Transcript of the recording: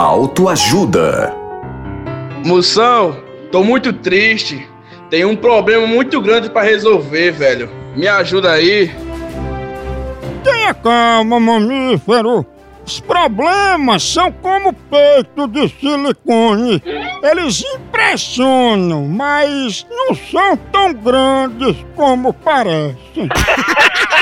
Autoajuda. Moção, tô muito triste. Tem um problema muito grande para resolver, velho. Me ajuda aí. Tenha calma, mamífero. Os problemas são como peito de silicone. Eles impressionam, mas não são tão grandes como parecem.